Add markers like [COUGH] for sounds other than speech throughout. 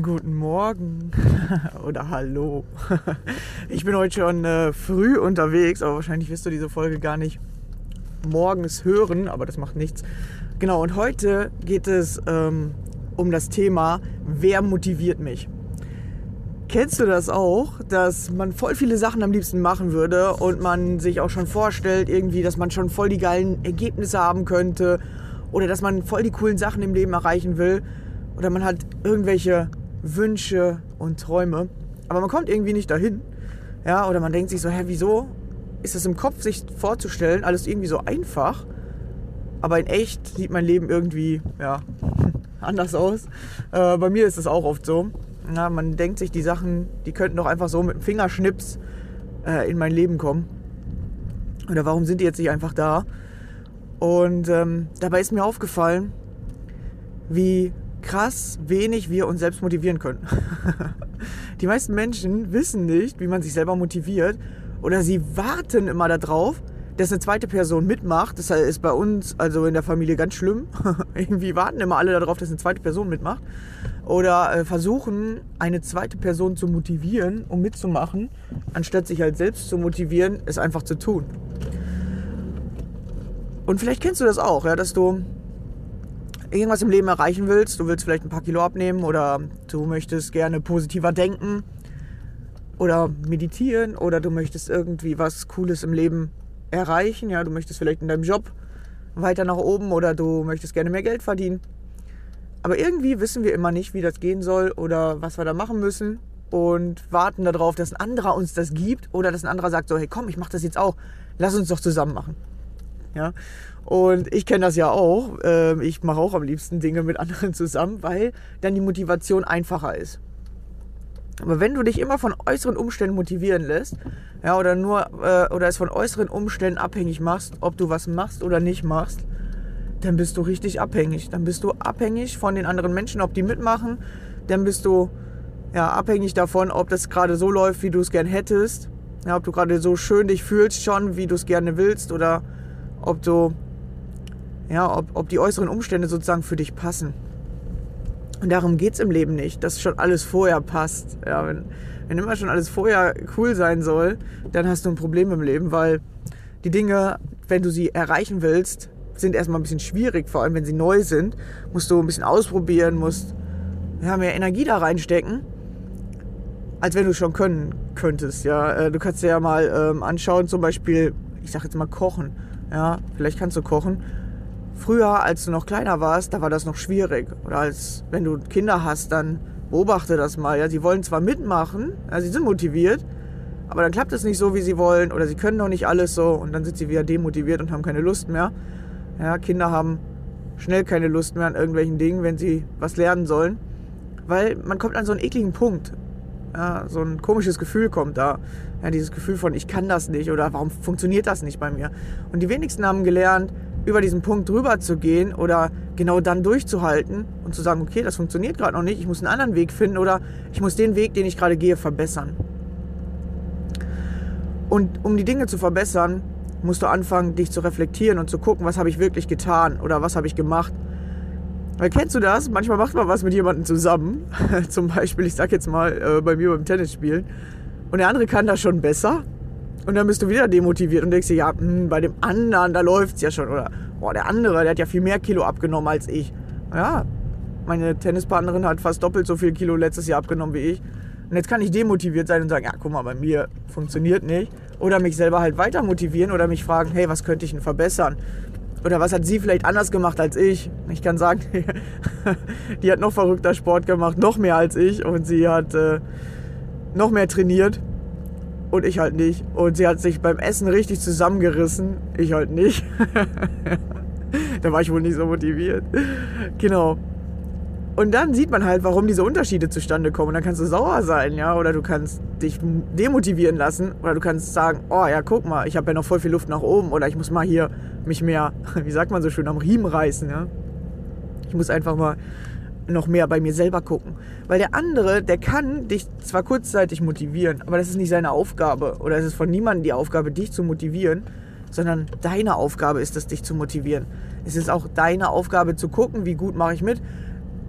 Guten Morgen [LAUGHS] oder Hallo. [LAUGHS] Ich bin heute schon äh, früh unterwegs, aber wahrscheinlich wirst du diese Folge gar nicht morgens hören, aber das macht nichts. Genau, und heute geht es ähm, um das Thema, wer motiviert mich? Kennst du das auch, dass man voll viele Sachen am liebsten machen würde und man sich auch schon vorstellt, irgendwie, dass man schon voll die geilen Ergebnisse haben könnte oder dass man voll die coolen Sachen im Leben erreichen will oder man hat irgendwelche Wünsche und Träume. Aber man kommt irgendwie nicht dahin. Ja, oder man denkt sich so, hä, wieso ist es im Kopf, sich vorzustellen, alles irgendwie so einfach? Aber in echt sieht mein Leben irgendwie, ja, [LAUGHS] anders aus. Äh, bei mir ist es auch oft so. Ja, man denkt sich, die Sachen, die könnten doch einfach so mit dem Fingerschnips äh, in mein Leben kommen. Oder warum sind die jetzt nicht einfach da? Und ähm, dabei ist mir aufgefallen, wie krass wenig wir uns selbst motivieren können. [LAUGHS] die meisten Menschen wissen nicht, wie man sich selber motiviert oder sie warten immer darauf, dass eine zweite Person mitmacht. Das ist bei uns, also in der Familie, ganz schlimm. [LAUGHS] Irgendwie warten immer alle darauf, dass eine zweite Person mitmacht. Oder äh, versuchen, eine zweite Person zu motivieren, um mitzumachen, anstatt sich halt selbst zu motivieren, es einfach zu tun. Und vielleicht kennst du das auch, ja, dass du irgendwas im Leben erreichen willst, du willst vielleicht ein paar Kilo abnehmen oder du möchtest gerne positiver denken oder meditieren oder du möchtest irgendwie was Cooles im Leben erreichen, ja, du möchtest vielleicht in deinem Job weiter nach oben oder du möchtest gerne mehr Geld verdienen. Aber irgendwie wissen wir immer nicht, wie das gehen soll oder was wir da machen müssen und warten darauf, dass ein anderer uns das gibt oder dass ein anderer sagt so, hey komm, ich mach das jetzt auch, lass uns doch zusammen machen. Ja? Und ich kenne das ja auch. Ähm, ich mache auch am liebsten Dinge mit anderen zusammen, weil dann die Motivation einfacher ist. Aber wenn du dich immer von äußeren Umständen motivieren lässt, ja, oder nur äh, oder es von äußeren Umständen abhängig machst, ob du was machst oder nicht machst, dann bist du richtig abhängig. Dann bist du abhängig von den anderen Menschen, ob die mitmachen. Dann bist du ja, abhängig davon, ob das gerade so läuft, wie du es gern hättest. Ja, ob du gerade so schön dich fühlst schon, wie du es gerne willst oder ob du, ja, ob, ob die äußeren Umstände sozusagen für dich passen. Und darum geht es im Leben nicht, dass schon alles vorher passt. Ja, wenn, wenn immer schon alles vorher cool sein soll, dann hast du ein Problem im Leben, weil die Dinge, wenn du sie erreichen willst, sind erstmal ein bisschen schwierig, vor allem wenn sie neu sind. Musst du ein bisschen ausprobieren, musst ja, mehr Energie da reinstecken, als wenn du schon können könntest. Ja, äh, du kannst dir ja mal ähm, anschauen, zum Beispiel, ich sag jetzt mal kochen. Ja, vielleicht kannst du kochen. Früher, als du noch kleiner warst, da war das noch schwierig. Oder als wenn du Kinder hast, dann beobachte das mal. Ja, sie wollen zwar mitmachen, ja, sie sind motiviert, aber dann klappt es nicht so, wie sie wollen, oder sie können noch nicht alles so, und dann sind sie wieder demotiviert und haben keine Lust mehr. Ja, Kinder haben schnell keine Lust mehr an irgendwelchen Dingen, wenn sie was lernen sollen, weil man kommt an so einen ekligen Punkt. Ja, so ein komisches Gefühl kommt da. Ja, dieses Gefühl von, ich kann das nicht oder warum funktioniert das nicht bei mir. Und die wenigsten haben gelernt, über diesen Punkt drüber zu gehen oder genau dann durchzuhalten und zu sagen, okay, das funktioniert gerade noch nicht, ich muss einen anderen Weg finden oder ich muss den Weg, den ich gerade gehe, verbessern. Und um die Dinge zu verbessern, musst du anfangen, dich zu reflektieren und zu gucken, was habe ich wirklich getan oder was habe ich gemacht. Weil kennst du das? Manchmal macht man was mit jemandem zusammen. [LAUGHS] Zum Beispiel, ich sag jetzt mal, äh, bei mir beim Tennis spielen. Und der andere kann das schon besser. Und dann bist du wieder demotiviert und denkst dir, ja, mh, hm, bei dem anderen, da läuft es ja schon. Oder, boah, der andere, der hat ja viel mehr Kilo abgenommen als ich. Ja, meine Tennispartnerin hat fast doppelt so viel Kilo letztes Jahr abgenommen wie ich. Und jetzt kann ich demotiviert sein und sagen, ja, guck mal, bei mir funktioniert nicht. Oder mich selber halt weiter motivieren oder mich fragen, hey, was könnte ich denn verbessern? Oder was hat sie vielleicht anders gemacht als ich? Ich kann sagen, [LAUGHS] die hat noch verrückter Sport gemacht, noch mehr als ich. Und sie hat äh, noch mehr trainiert. Und ich halt nicht. Und sie hat sich beim Essen richtig zusammengerissen. Ich halt nicht. [LAUGHS] da war ich wohl nicht so motiviert. Genau. Und dann sieht man halt, warum diese Unterschiede zustande kommen. Und dann kannst du sauer sein, ja, oder du kannst dich demotivieren lassen, oder du kannst sagen, oh ja, guck mal, ich habe ja noch voll viel Luft nach oben, oder ich muss mal hier mich mehr, [LAUGHS] wie sagt man so schön, am Riemen reißen, ja. Ich muss einfach mal noch mehr bei mir selber gucken. Weil der andere, der kann dich zwar kurzzeitig motivieren, aber das ist nicht seine Aufgabe. Oder es ist von niemandem die Aufgabe, dich zu motivieren, sondern deine Aufgabe ist es, dich zu motivieren. Es ist auch deine Aufgabe zu gucken, wie gut mache ich mit,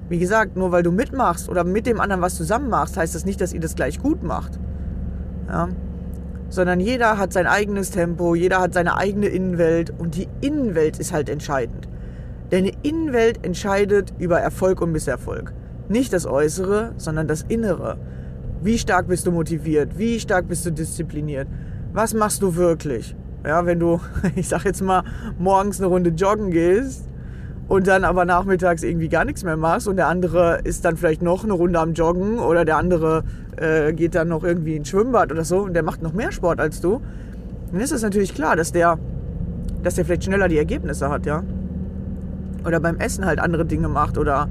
wie gesagt, nur weil du mitmachst oder mit dem anderen was zusammen machst, heißt das nicht, dass ihr das gleich gut macht. Ja? Sondern jeder hat sein eigenes Tempo, jeder hat seine eigene Innenwelt und die Innenwelt ist halt entscheidend. Deine Innenwelt entscheidet über Erfolg und Misserfolg. Nicht das Äußere, sondern das Innere. Wie stark bist du motiviert? Wie stark bist du diszipliniert? Was machst du wirklich? Ja, wenn du, [LAUGHS] ich sag jetzt mal, morgens eine Runde joggen gehst, und dann aber nachmittags irgendwie gar nichts mehr machst und der andere ist dann vielleicht noch eine Runde am Joggen oder der andere äh, geht dann noch irgendwie ins Schwimmbad oder so und der macht noch mehr Sport als du, dann ist es natürlich klar, dass der, dass der vielleicht schneller die Ergebnisse hat, ja. Oder beim Essen halt andere Dinge macht oder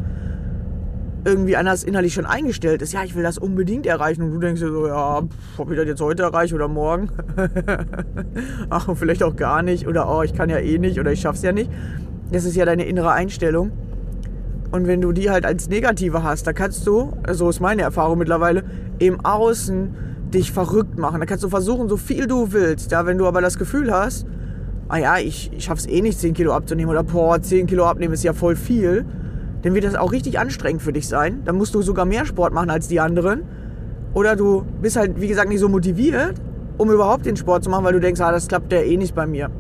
irgendwie anders innerlich schon eingestellt ist, ja, ich will das unbedingt erreichen und du denkst dir so, ja, ob ich das jetzt heute erreiche oder morgen. [LAUGHS] Ach, vielleicht auch gar nicht oder oh, ich kann ja eh nicht oder ich schaff's ja nicht. Das ist ja deine innere Einstellung. Und wenn du die halt als negative hast, da kannst du, so ist meine Erfahrung mittlerweile, im Außen dich verrückt machen. Da kannst du versuchen, so viel du willst. Ja, wenn du aber das Gefühl hast, ah ja, ich, ich schaff's eh nicht, 10 Kilo abzunehmen oder boah, 10 Kilo abnehmen ist ja voll viel, dann wird das auch richtig anstrengend für dich sein. Dann musst du sogar mehr Sport machen als die anderen. Oder du bist halt, wie gesagt, nicht so motiviert, um überhaupt den Sport zu machen, weil du denkst, ah, das klappt ja eh nicht bei mir.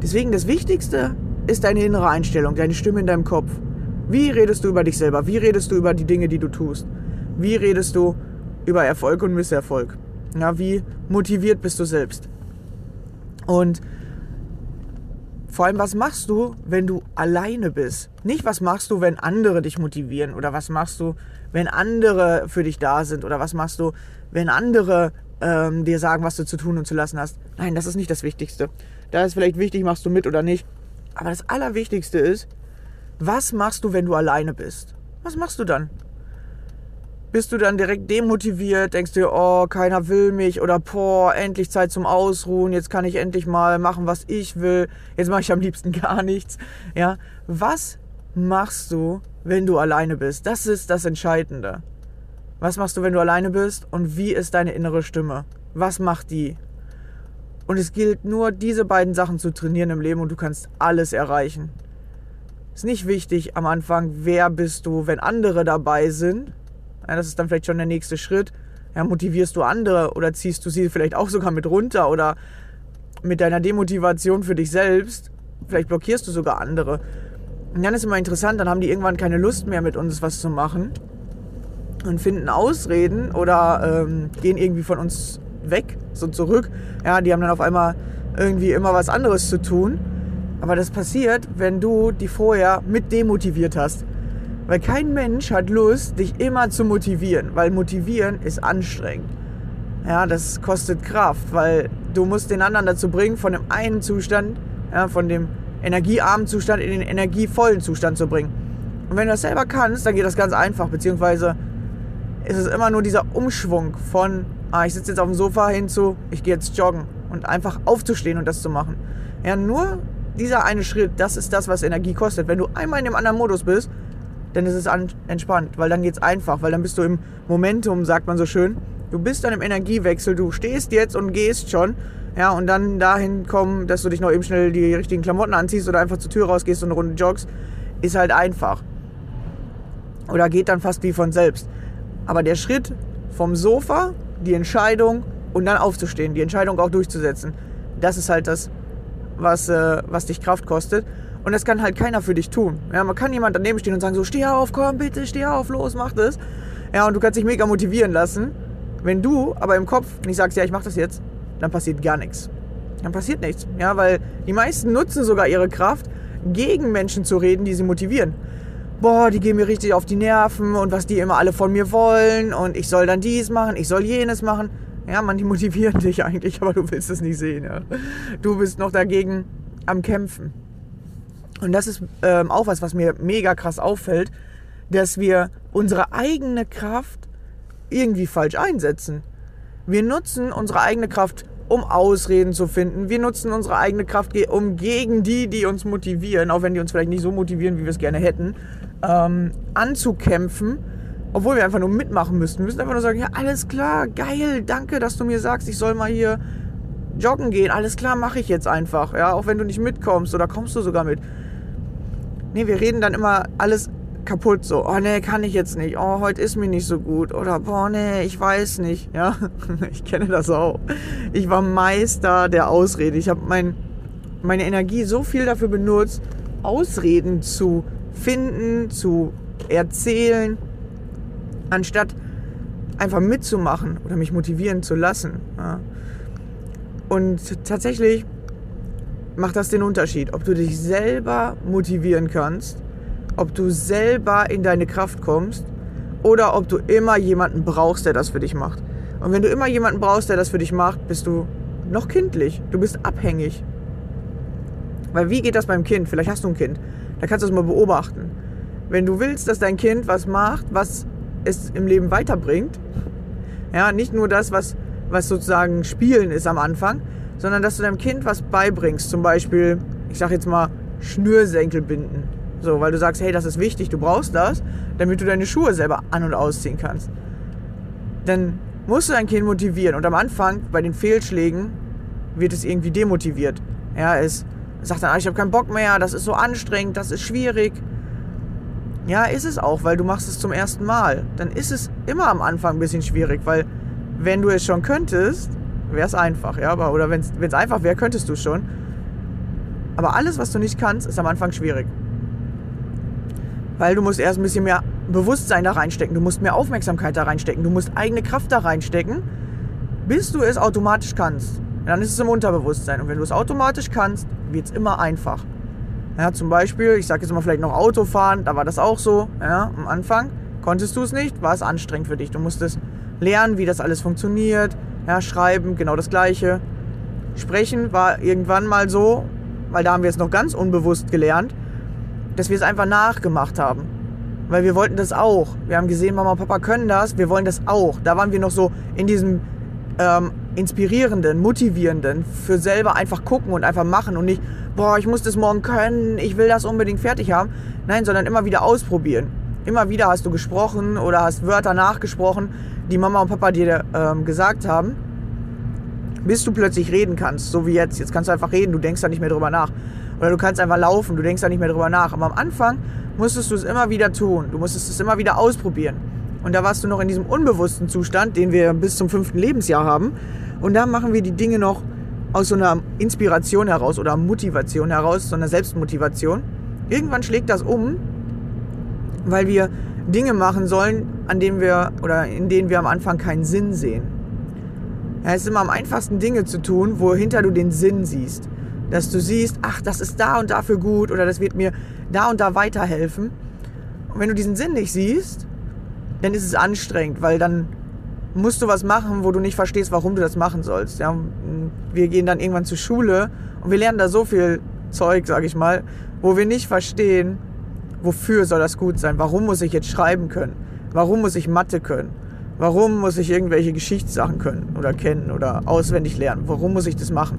Deswegen das Wichtigste ist deine innere Einstellung, deine Stimme in deinem Kopf. Wie redest du über dich selber? Wie redest du über die Dinge, die du tust? Wie redest du über Erfolg und Misserfolg? Ja, wie motiviert bist du selbst? Und vor allem, was machst du, wenn du alleine bist? Nicht, was machst du, wenn andere dich motivieren oder was machst du, wenn andere für dich da sind oder was machst du, wenn andere ähm, dir sagen, was du zu tun und zu lassen hast. Nein, das ist nicht das Wichtigste. Da ist vielleicht wichtig, machst du mit oder nicht. Aber das Allerwichtigste ist, was machst du, wenn du alleine bist? Was machst du dann? Bist du dann direkt demotiviert, denkst dir, oh, keiner will mich oder boah, endlich Zeit zum Ausruhen, jetzt kann ich endlich mal machen, was ich will, jetzt mache ich am liebsten [LAUGHS] gar nichts. Ja, was machst du, wenn du alleine bist? Das ist das Entscheidende. Was machst du, wenn du alleine bist? Und wie ist deine innere Stimme? Was macht die? Und es gilt nur, diese beiden Sachen zu trainieren im Leben und du kannst alles erreichen. Ist nicht wichtig am Anfang, wer bist du, wenn andere dabei sind. Ja, das ist dann vielleicht schon der nächste Schritt. Ja, motivierst du andere oder ziehst du sie vielleicht auch sogar mit runter oder mit deiner Demotivation für dich selbst. Vielleicht blockierst du sogar andere. Und dann ist immer interessant, dann haben die irgendwann keine Lust mehr mit uns was zu machen und finden Ausreden oder ähm, gehen irgendwie von uns weg, so zurück. Ja, die haben dann auf einmal irgendwie immer was anderes zu tun. Aber das passiert, wenn du die vorher mit demotiviert hast. Weil kein Mensch hat Lust, dich immer zu motivieren, weil motivieren ist anstrengend. Ja, das kostet Kraft, weil du musst den anderen dazu bringen, von dem einen Zustand, ja, von dem energiearmen Zustand in den energievollen Zustand zu bringen. Und wenn du das selber kannst, dann geht das ganz einfach, beziehungsweise ist es immer nur dieser Umschwung von, ah, ich sitze jetzt auf dem Sofa hin zu, ich gehe jetzt joggen und einfach aufzustehen und das zu machen. Ja, nur dieser eine Schritt, das ist das, was Energie kostet. Wenn du einmal in dem anderen Modus bist, dann ist es entspannt, weil dann geht es einfach, weil dann bist du im Momentum, sagt man so schön. Du bist dann im Energiewechsel, du stehst jetzt und gehst schon. Ja, und dann dahin kommen, dass du dich noch eben schnell die richtigen Klamotten anziehst oder einfach zur Tür rausgehst und eine Runde joggst, ist halt einfach. Oder geht dann fast wie von selbst. Aber der Schritt vom Sofa, die Entscheidung und dann aufzustehen, die Entscheidung auch durchzusetzen, das ist halt das, was, äh, was dich Kraft kostet. Und das kann halt keiner für dich tun. Ja, man kann jemand daneben stehen und sagen so, steh auf, komm bitte, steh auf, los, mach das. Ja, und du kannst dich mega motivieren lassen. Wenn du aber im Kopf nicht sagst, ja, ich mach das jetzt, dann passiert gar nichts. Dann passiert nichts. Ja, weil die meisten nutzen sogar ihre Kraft, gegen Menschen zu reden, die sie motivieren. Boah, die gehen mir richtig auf die Nerven und was die immer alle von mir wollen und ich soll dann dies machen, ich soll jenes machen. Ja, man, die [LAUGHS] motivieren dich eigentlich, aber du willst es nicht sehen. Ja. Du bist noch dagegen am Kämpfen. Und das ist ähm, auch was, was mir mega krass auffällt, dass wir unsere eigene Kraft irgendwie falsch einsetzen. Wir nutzen unsere eigene Kraft, um Ausreden zu finden. Wir nutzen unsere eigene Kraft, um gegen die, die uns motivieren, auch wenn die uns vielleicht nicht so motivieren, wie wir es gerne hätten, ähm, anzukämpfen, obwohl wir einfach nur mitmachen müssten. Wir müssen einfach nur sagen, ja, alles klar, geil, danke, dass du mir sagst, ich soll mal hier joggen gehen. Alles klar, mache ich jetzt einfach. Ja, auch wenn du nicht mitkommst oder kommst du sogar mit. Nee, wir reden dann immer alles kaputt so. Oh nee, kann ich jetzt nicht. Oh, heute ist mir nicht so gut. Oder boah, nee, ich weiß nicht. Ja, [LAUGHS] ich kenne das auch. Ich war Meister der Ausrede. Ich habe mein, meine Energie so viel dafür benutzt, Ausreden zu finden, zu erzählen, anstatt einfach mitzumachen oder mich motivieren zu lassen. Ja. Und tatsächlich macht das den Unterschied, ob du dich selber motivieren kannst, ob du selber in deine Kraft kommst oder ob du immer jemanden brauchst, der das für dich macht. Und wenn du immer jemanden brauchst, der das für dich macht, bist du noch kindlich. Du bist abhängig. Weil wie geht das beim Kind? Vielleicht hast du ein Kind. Da kannst du es mal beobachten. Wenn du willst, dass dein Kind was macht, was es im Leben weiterbringt, ja, nicht nur das, was, was sozusagen Spielen ist am Anfang, sondern dass du deinem Kind was beibringst. Zum Beispiel, ich sag jetzt mal, Schnürsenkel binden. So, weil du sagst, hey, das ist wichtig, du brauchst das, damit du deine Schuhe selber an- und ausziehen kannst. Dann musst du dein Kind motivieren. Und am Anfang, bei den Fehlschlägen, wird es irgendwie demotiviert. Ja, es sagt dann, ah, ich habe keinen Bock mehr, das ist so anstrengend, das ist schwierig. Ja, ist es auch, weil du machst es zum ersten Mal. Dann ist es immer am Anfang ein bisschen schwierig, weil wenn du es schon könntest, wäre es einfach, ja, aber oder wenn es einfach wäre, könntest du schon. Aber alles, was du nicht kannst, ist am Anfang schwierig. Weil du musst erst ein bisschen mehr Bewusstsein da reinstecken, du musst mehr Aufmerksamkeit da reinstecken, du musst eigene Kraft da reinstecken, bis du es automatisch kannst. Dann ist es im Unterbewusstsein. Und wenn du es automatisch kannst, wird es immer einfach. Ja, zum Beispiel, ich sage jetzt mal vielleicht noch Autofahren, da war das auch so. Ja, am Anfang konntest du es nicht, war es anstrengend für dich. Du musstest lernen, wie das alles funktioniert. Ja, schreiben, genau das Gleiche. Sprechen war irgendwann mal so, weil da haben wir es noch ganz unbewusst gelernt, dass wir es einfach nachgemacht haben. Weil wir wollten das auch. Wir haben gesehen, Mama und Papa können das, wir wollen das auch. Da waren wir noch so in diesem ähm, inspirierenden, motivierenden, für selber einfach gucken und einfach machen und nicht, boah, ich muss das morgen können, ich will das unbedingt fertig haben. Nein, sondern immer wieder ausprobieren. Immer wieder hast du gesprochen oder hast Wörter nachgesprochen, die Mama und Papa dir ähm, gesagt haben, bis du plötzlich reden kannst, so wie jetzt. Jetzt kannst du einfach reden, du denkst da nicht mehr drüber nach. Oder du kannst einfach laufen, du denkst da nicht mehr drüber nach. Aber am Anfang musstest du es immer wieder tun, du musstest es immer wieder ausprobieren. Und da warst du noch in diesem unbewussten Zustand, den wir bis zum fünften Lebensjahr haben. Und da machen wir die Dinge noch aus so einer Inspiration heraus oder Motivation heraus, so einer Selbstmotivation. Irgendwann schlägt das um, weil wir Dinge machen sollen, an denen wir oder in denen wir am Anfang keinen Sinn sehen. Ja, es ist immer am einfachsten Dinge zu tun, wohinter du den Sinn siehst. Dass du siehst, ach, das ist da und dafür gut oder das wird mir da und da weiterhelfen. Und wenn du diesen Sinn nicht siehst, dann ist es anstrengend, weil dann musst du was machen, wo du nicht verstehst, warum du das machen sollst. Ja, wir gehen dann irgendwann zur Schule und wir lernen da so viel Zeug, sag ich mal, wo wir nicht verstehen, wofür soll das gut sein? Warum muss ich jetzt schreiben können? Warum muss ich Mathe können? Warum muss ich irgendwelche Geschichtssachen können oder kennen oder auswendig lernen? Warum muss ich das machen?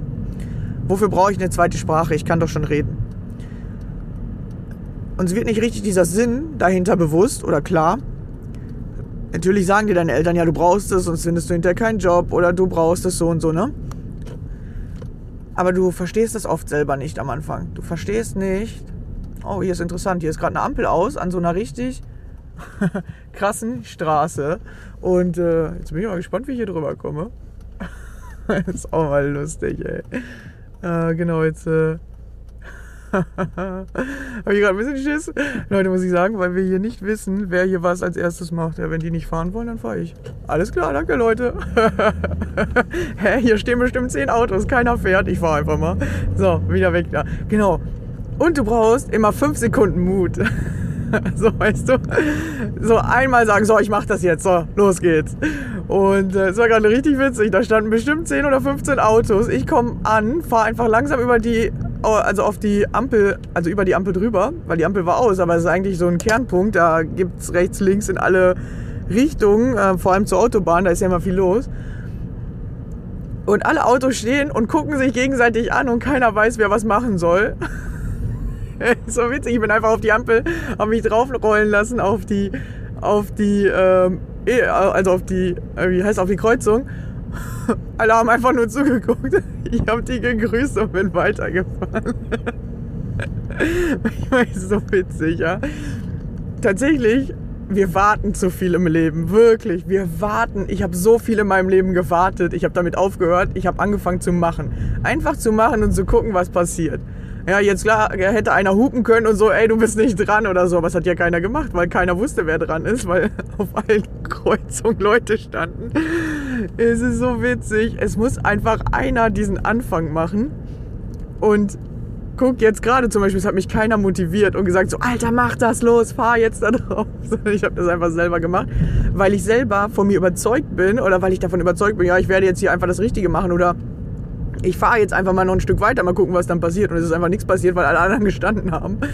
Wofür brauche ich eine zweite Sprache? Ich kann doch schon reden. Uns wird nicht richtig dieser Sinn dahinter bewusst oder klar. Natürlich sagen dir deine Eltern, ja, du brauchst es, sonst findest du hinterher keinen Job oder du brauchst es so und so, ne? Aber du verstehst das oft selber nicht am Anfang. Du verstehst nicht, oh, hier ist interessant, hier ist gerade eine Ampel aus an so einer richtig [LAUGHS] krassen Straße. Und äh, jetzt bin ich mal gespannt, wie ich hier drüber komme. [LAUGHS] ist auch mal lustig, ey. Äh, genau, jetzt äh, [LAUGHS] habe ich gerade ein bisschen Schiss. Leute, muss ich sagen, weil wir hier nicht wissen, wer hier was als erstes macht. Ja, wenn die nicht fahren wollen, dann fahre ich. Alles klar, danke, Leute. Hä, hier stehen bestimmt zehn Autos, keiner fährt. Ich fahre einfach mal. So, wieder weg da. Genau. Und du brauchst immer fünf Sekunden Mut. [LAUGHS] so, weißt du, so einmal sagen, so, ich mach das jetzt, so, los geht's. Und äh, es war gerade richtig witzig, da standen bestimmt 10 oder 15 Autos. Ich komme an, fahre einfach langsam über die, also auf die Ampel, also über die Ampel drüber, weil die Ampel war aus, aber es ist eigentlich so ein Kernpunkt, da gibt's rechts, links in alle Richtungen, äh, vor allem zur Autobahn, da ist ja immer viel los. Und alle Autos stehen und gucken sich gegenseitig an und keiner weiß, wer was machen soll. [LAUGHS] [LAUGHS] so witzig. Ich bin einfach auf die Ampel, habe mich draufrollen lassen auf die, auf die, ähm, e, also auf die, äh, wie heißt auf die Kreuzung. [LAUGHS] Alle haben einfach nur zugeguckt. [LAUGHS] Ich habe die gegrüßt und bin weitergefahren. ich war so witzig, ja. Tatsächlich, wir warten zu viel im Leben, wirklich. Wir warten. Ich habe so viel in meinem Leben gewartet. Ich habe damit aufgehört. Ich habe angefangen zu machen. Einfach zu machen und zu gucken, was passiert. Ja, jetzt klar, hätte einer hupen können und so, ey, du bist nicht dran oder so. Aber das hat ja keiner gemacht, weil keiner wusste, wer dran ist, weil [LAUGHS] auf allen Kreuzungen Leute standen. Es ist so witzig. Es muss einfach einer diesen Anfang machen. Und guck jetzt gerade zum Beispiel, es hat mich keiner motiviert und gesagt so, Alter, mach das los, fahr jetzt da drauf. [LAUGHS] Ich habe das einfach selber gemacht, weil ich selber von mir überzeugt bin oder weil ich davon überzeugt bin, ja, ich werde jetzt hier einfach das Richtige machen oder ich fahre jetzt einfach mal noch ein Stück weiter, mal gucken, was dann passiert. Und es ist einfach nichts passiert, weil alle anderen gestanden haben. [LAUGHS]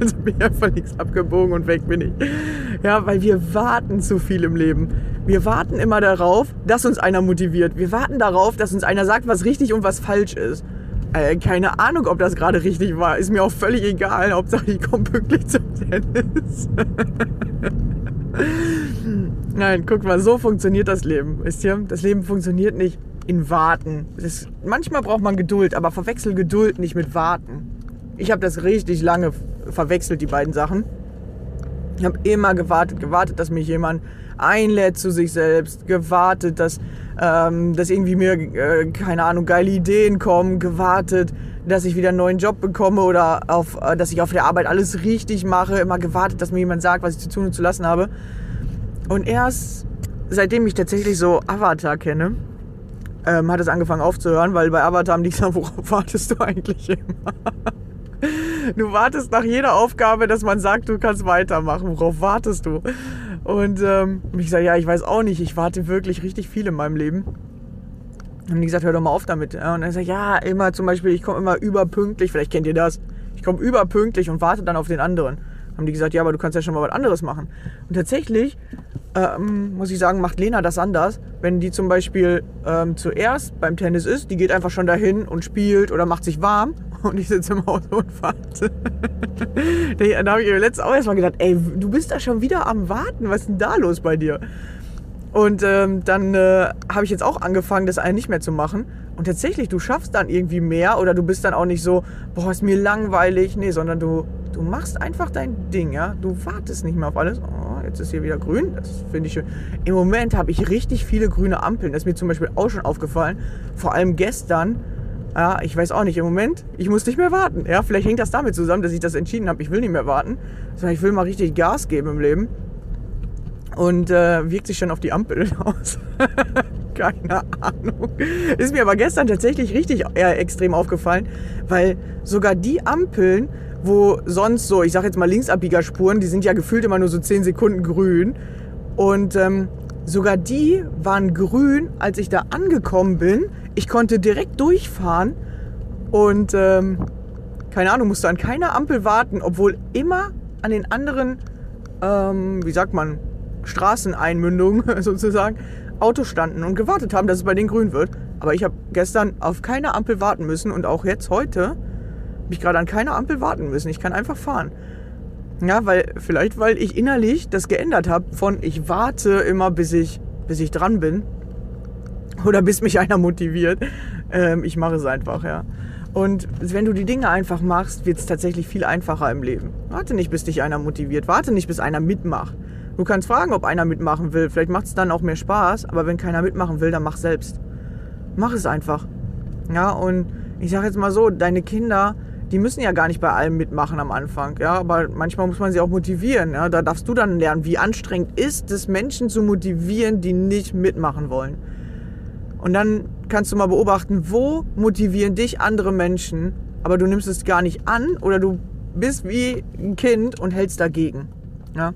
Also bin ich einfach nichts abgebogen und weg bin ich. Ja, weil wir warten zu viel im Leben. Wir warten immer darauf, dass uns einer motiviert. Wir warten darauf, dass uns einer sagt, was richtig und was falsch ist. Äh, keine Ahnung, ob das gerade richtig war. Ist mir auch völlig egal. Hauptsache, ich komme pünktlich zum Tennis. [LAUGHS] Nein, guck mal, so funktioniert das Leben. Wisst ihr? Das Leben funktioniert nicht in Warten. Ist, manchmal braucht man Geduld, aber verwechsel Geduld nicht mit Warten. Ich habe das richtig lange verwechselt, die beiden Sachen. Ich habe immer gewartet, gewartet, dass mich jemand einlädt zu sich selbst, gewartet, dass, ähm, dass irgendwie mir, äh, keine Ahnung, geile Ideen kommen, gewartet, dass ich wieder einen neuen Job bekomme oder auf, äh, dass ich auf der Arbeit alles richtig mache, immer gewartet, dass mir jemand sagt, was ich zu tun und zu lassen habe. Und erst seitdem ich tatsächlich so Avatar kenne, ähm, hat es angefangen aufzuhören, weil bei Avatar haben die gesagt, [LAUGHS] worauf wartest du eigentlich immer? du wartest nach jeder Aufgabe, dass man sagt, du kannst weitermachen. Worauf wartest du? Und ähm, ich sage, ja, ich weiß auch nicht. Ich warte wirklich richtig viel in meinem Leben. Haben die gesagt, hör doch mal auf damit. Und dann sage ich, ja, immer zum Beispiel, ich komme immer überpünktlich. Vielleicht kennt ihr das. Ich komme überpünktlich und warte dann auf den anderen. Haben die gesagt, ja, aber du kannst ja schon mal was anderes machen. Und tatsächlich ähm, muss ich sagen, macht Lena das anders. Wenn die zum Beispiel ähm, zuerst beim Tennis ist, die geht einfach schon dahin und spielt oder macht sich warm [LAUGHS] und ich sitze im Auto und warte. [LAUGHS] da habe ich mir letztens auch erstmal gedacht, ey, du bist da schon wieder am Warten, was ist denn da los bei dir? Und ähm, dann äh, habe ich jetzt auch angefangen, das eine nicht mehr zu machen. Und tatsächlich, du schaffst dann irgendwie mehr oder du bist dann auch nicht so, boah, ist mir langweilig. Nee, sondern du, du machst einfach dein Ding, ja. Du wartest nicht mehr auf alles. Oh, jetzt ist hier wieder grün. Das finde ich schön. Im Moment habe ich richtig viele grüne Ampeln. Das ist mir zum Beispiel auch schon aufgefallen. Vor allem gestern. Ja, ich weiß auch nicht, im Moment, ich muss nicht mehr warten. Ja, vielleicht hängt das damit zusammen, dass ich das entschieden habe, ich will nicht mehr warten, sondern ich will mal richtig Gas geben im Leben. Und äh, wirkt sich schon auf die Ampel [LAUGHS] aus. Keine Ahnung. Ist mir aber gestern tatsächlich richtig eher extrem aufgefallen, weil sogar die Ampeln, wo sonst so, ich sag jetzt mal Linksabbiegerspuren, die sind ja gefühlt immer nur so 10 Sekunden grün. Und ähm, sogar die waren grün, als ich da angekommen bin. Ich konnte direkt durchfahren und ähm, keine Ahnung, musste an keiner Ampel warten, obwohl immer an den anderen, ähm, wie sagt man, Straßeneinmündungen [LAUGHS] sozusagen, Autos standen und gewartet haben, dass es bei denen grün wird. Aber ich habe gestern auf keine Ampel warten müssen und auch jetzt heute habe ich gerade an keine Ampel warten müssen. Ich kann einfach fahren. Ja, weil vielleicht weil ich innerlich das geändert habe von ich warte immer bis ich bis ich dran bin oder bis mich einer motiviert. Ähm, ich mache es einfach, ja. Und wenn du die Dinge einfach machst, wird es tatsächlich viel einfacher im Leben. Warte nicht, bis dich einer motiviert. Warte nicht, bis einer mitmacht. Du kannst fragen, ob einer mitmachen will. Vielleicht macht es dann auch mehr Spaß. Aber wenn keiner mitmachen will, dann mach selbst. Mach es einfach. Ja, und ich sage jetzt mal so, deine Kinder, die müssen ja gar nicht bei allem mitmachen am Anfang. Ja, aber manchmal muss man sie auch motivieren. Ja, da darfst du dann lernen, wie anstrengend ist es, Menschen zu motivieren, die nicht mitmachen wollen. Und dann kannst du mal beobachten, wo motivieren dich andere Menschen, aber du nimmst es gar nicht an oder du bist wie ein Kind und hältst dagegen. Ja.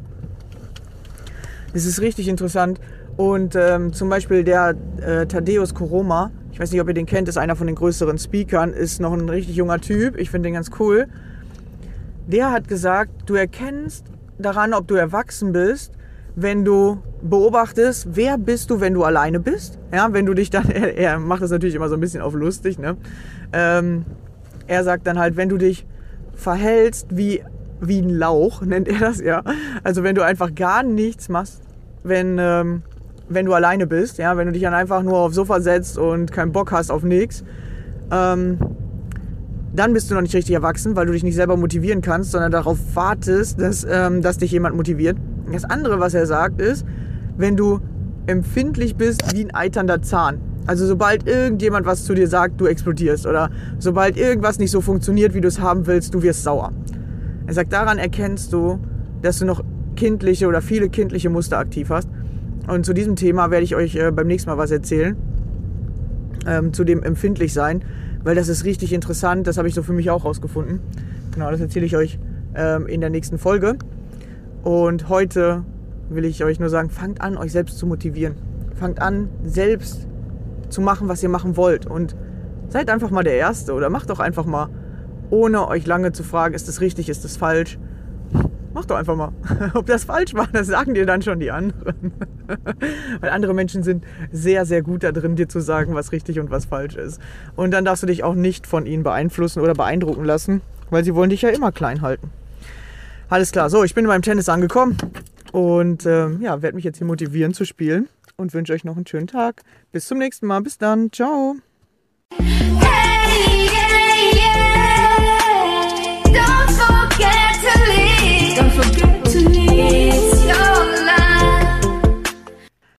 Das ist richtig interessant. Und ähm, zum Beispiel der äh, Thaddeus Koroma, ich weiß nicht, ob ihr den kennt, ist einer von den größeren Speakern, ist noch ein richtig junger Typ. Ich finde den ganz cool. Der hat gesagt, du erkennst daran, ob du erwachsen bist, wenn du beobachtest, wer bist du, wenn du alleine bist. Ja, wenn du dich dann, [LAUGHS] er, er macht das natürlich immer so ein bisschen auf lustig, ne? Ähm, er sagt dann halt, wenn du dich verhältst wie wie ein Lauch, [LAUGHS] nennt er das ja. Also wenn du einfach gar nichts machst, wenn, ähm, wenn du alleine bist, ja, wenn du dich dann einfach nur aufs Sofa setzt und keinen Bock hast auf nichts, ähm, dann bist du noch nicht richtig erwachsen, weil du dich nicht selber motivieren kannst, sondern darauf wartest, dass, ähm, dass dich jemand motiviert. Das andere, was er sagt, ist, wenn du empfindlich bist wie ein eiternder Zahn. Also sobald irgendjemand was zu dir sagt, du explodierst. Oder sobald irgendwas nicht so funktioniert, wie du es haben willst, du wirst sauer. Er sagt, daran erkennst du, dass du noch kindliche oder viele kindliche Muster aktiv hast. Und zu diesem Thema werde ich euch äh, beim nächsten Mal was erzählen. Ähm, zu dem empfindlich sein, weil das ist richtig interessant. Das habe ich so für mich auch rausgefunden. Genau, das erzähle ich euch ähm, in der nächsten Folge. Und heute will ich euch nur sagen, fangt an, euch selbst zu motivieren. Fangt an, selbst zu machen, was ihr machen wollt. Und seid einfach mal der Erste oder macht doch einfach mal ohne euch lange zu fragen, ist das richtig, ist das falsch. Mach doch einfach mal. [LAUGHS] Ob das falsch war, das sagen dir dann schon die anderen. [LAUGHS] Weil andere Menschen sind sehr, sehr gut da drin, dir zu sagen, was richtig und was falsch ist. Und dann darfst du dich auch nicht von ihnen beeinflussen oder beeindrucken lassen, weil sie wollen dich ja immer klein halten. Alles klar, so, ich bin beim Tennis angekommen und ähm, ja, werde mich jetzt hier motivieren zu spielen und wünsche euch noch einen schönen Tag. Bis zum nächsten Mal. Bis dann. Ciao.